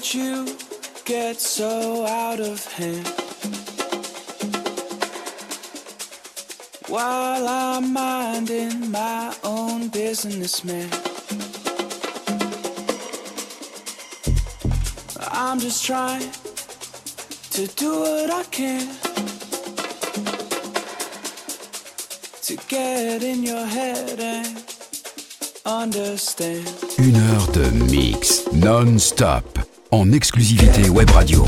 did you get so out of hand? While I'm minding my own business, man. I'm just trying to do what I can to get in your head and understand. Une heure de mix non-stop. en exclusivité Web Radio.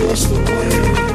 just the way.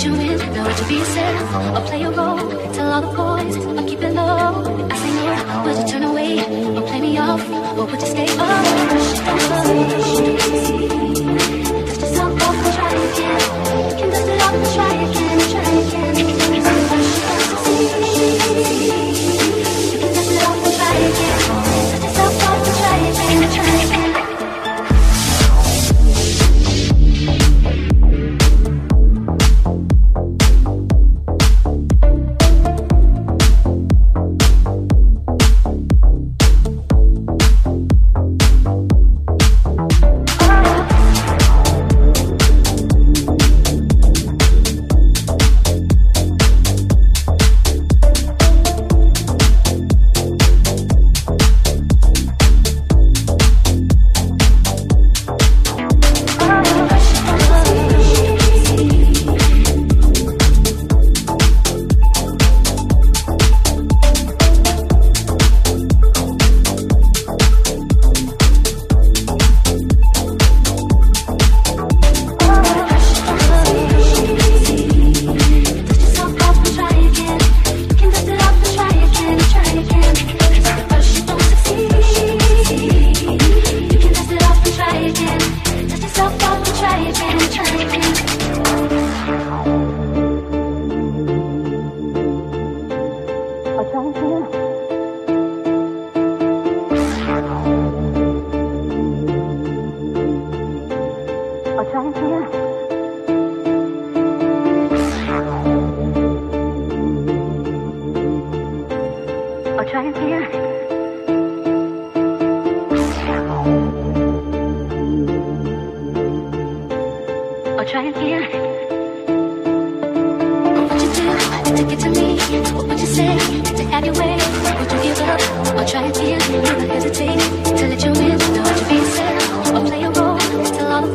Let you in. Know what to be yourself or play a role. Tell all the boys or keep it low. I say no. Would you turn away or play me off? Or would you stay up? Dust yourself off and try again. Can dust it off and try again, Or try again. Or try again. What would you do to get to me? What would you say to have your way? Would you give up or try again? Never hesitate to let you in. What to be yourself or play a role. Tell all the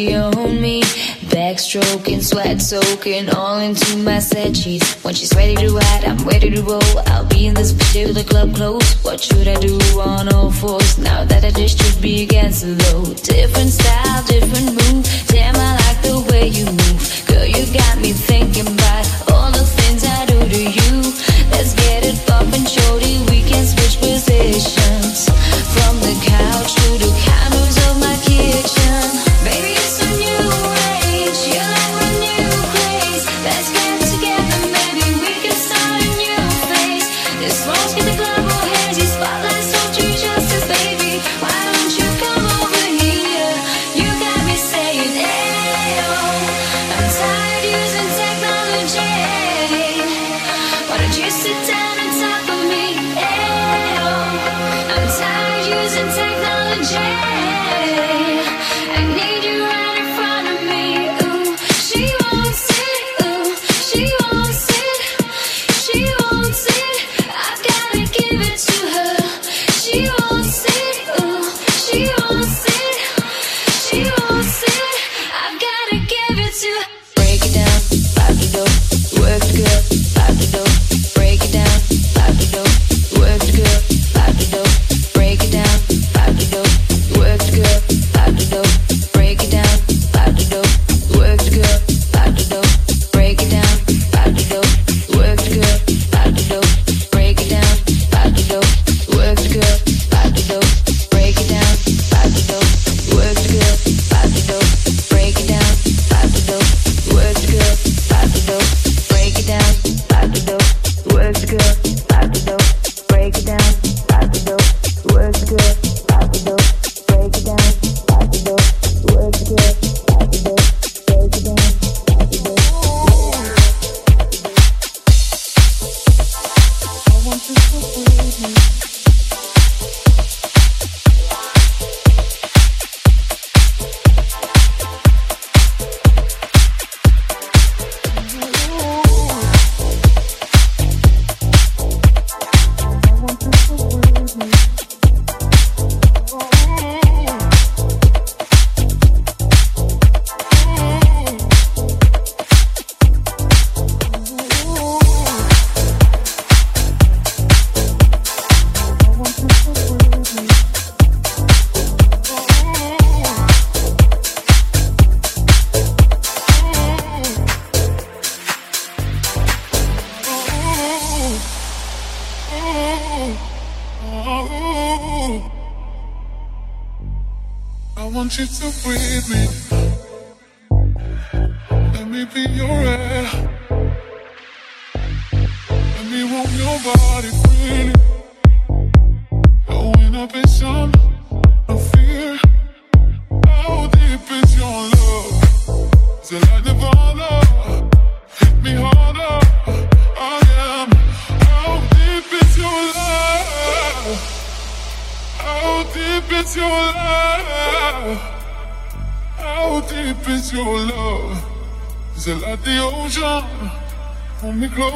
body on me. Backstroking, sweat soaking all into my set sheets. When she's ready to ride, I'm ready to roll. I'll be in this bitch till the club close. What should I do on all fours? Now that I just should be against the low. Different style. want you to breathe me. Let me be your air.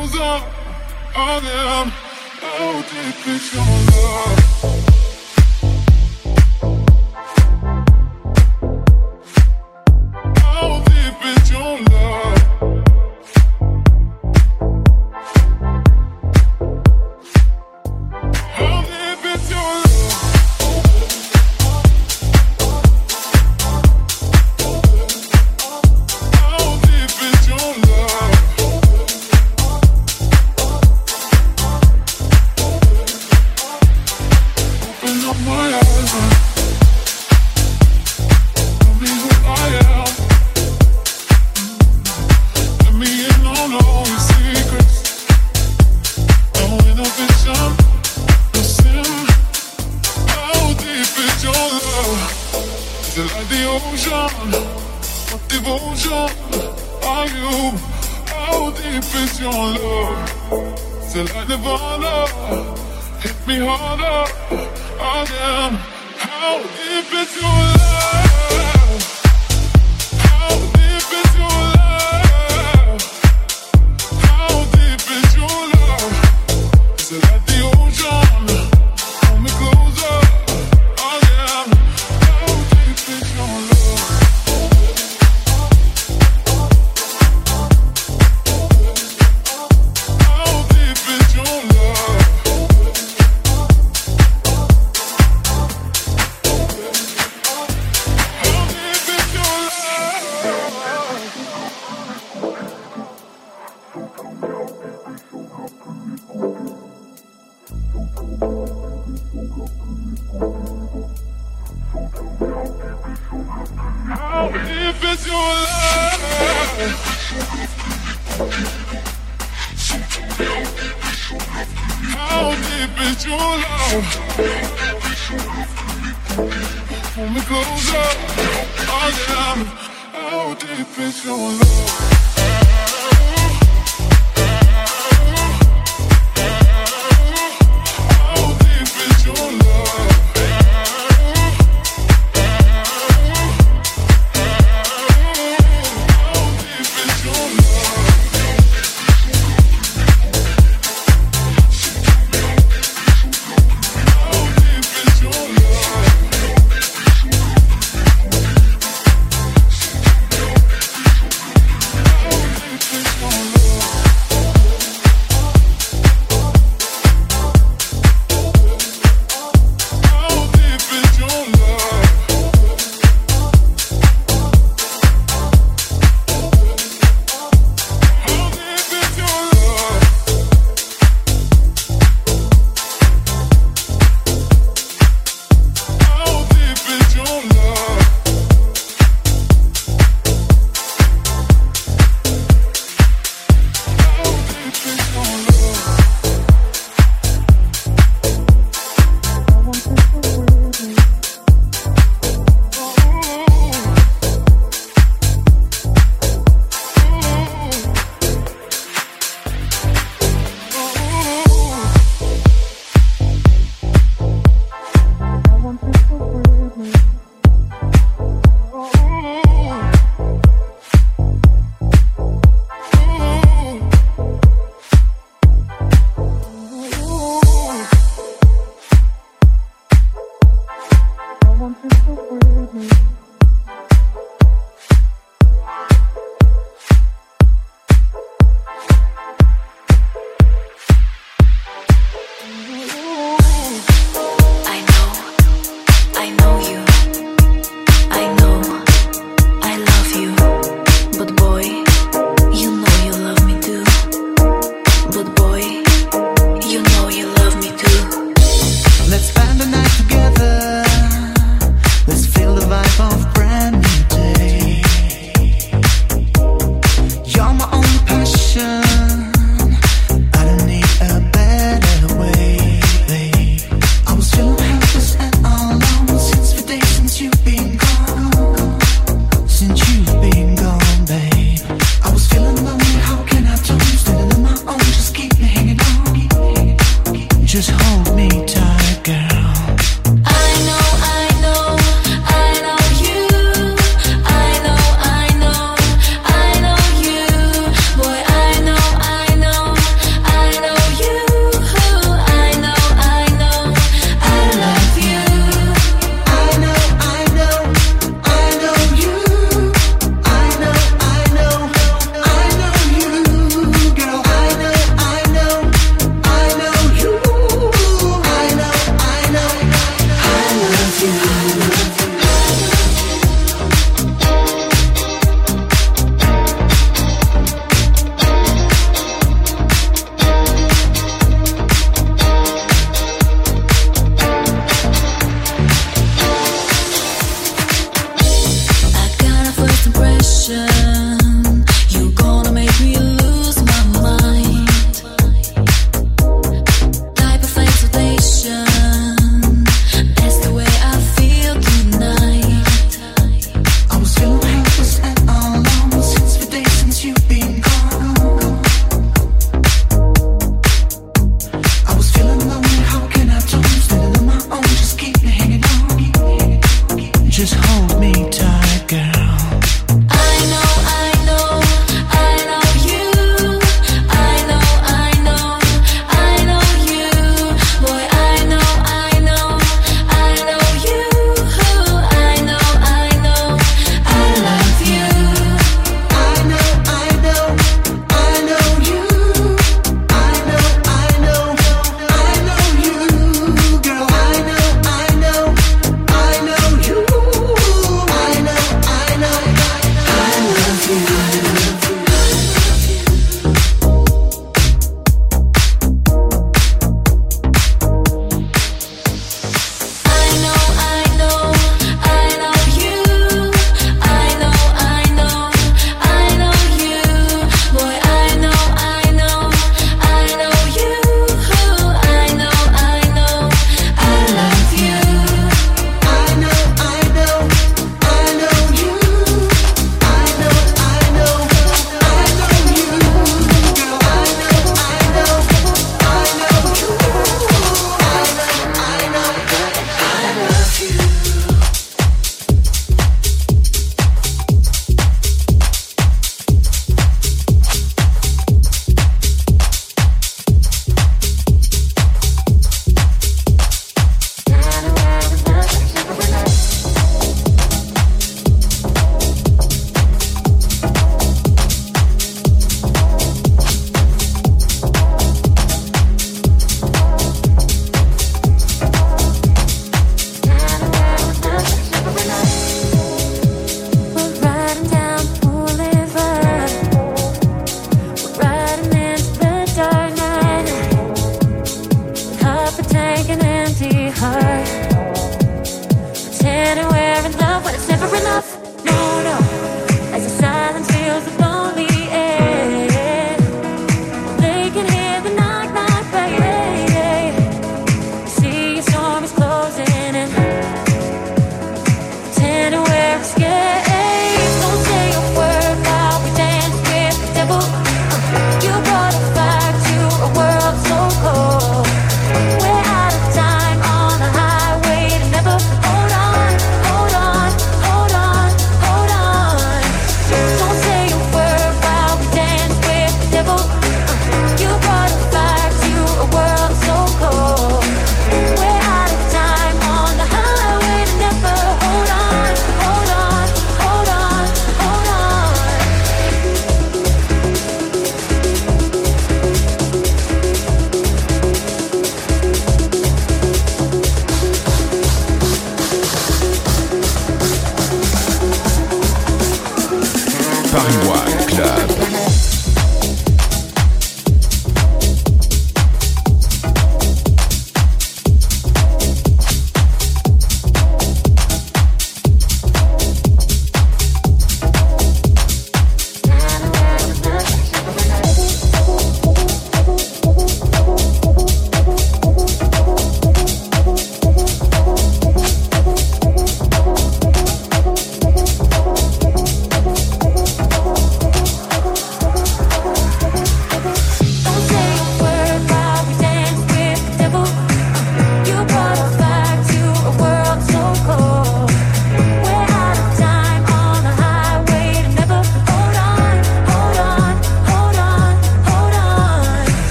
goes on, on and. Oh, deep love, oh damn, how deep is your love?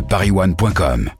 à paris1.com